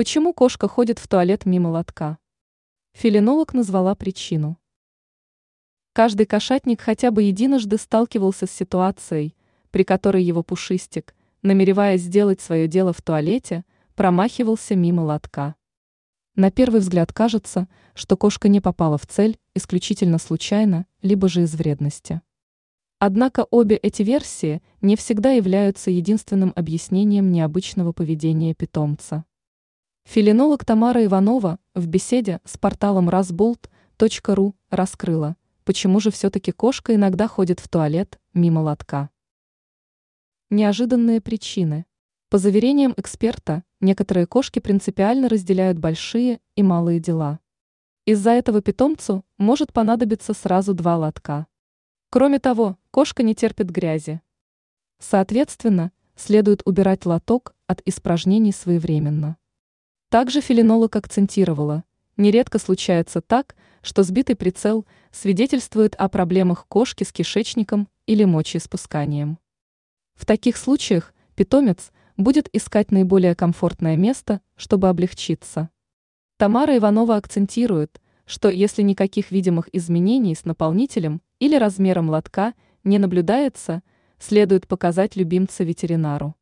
Почему кошка ходит в туалет мимо лотка? Филинолог назвала причину. Каждый кошатник хотя бы единожды сталкивался с ситуацией, при которой его пушистик, намереваясь сделать свое дело в туалете, промахивался мимо лотка. На первый взгляд кажется, что кошка не попала в цель исключительно случайно, либо же из вредности. Однако обе эти версии не всегда являются единственным объяснением необычного поведения питомца. Филинолог Тамара Иванова в беседе с порталом rasbolt.ru раскрыла, почему же все-таки кошка иногда ходит в туалет мимо лотка. Неожиданные причины. По заверениям эксперта, некоторые кошки принципиально разделяют большие и малые дела. Из-за этого питомцу может понадобиться сразу два лотка. Кроме того, кошка не терпит грязи. Соответственно, следует убирать лоток от испражнений своевременно. Также филинолог акцентировала, нередко случается так, что сбитый прицел свидетельствует о проблемах кошки с кишечником или мочеиспусканием. В таких случаях питомец будет искать наиболее комфортное место, чтобы облегчиться. Тамара Иванова акцентирует, что если никаких видимых изменений с наполнителем или размером лотка не наблюдается, следует показать любимца ветеринару.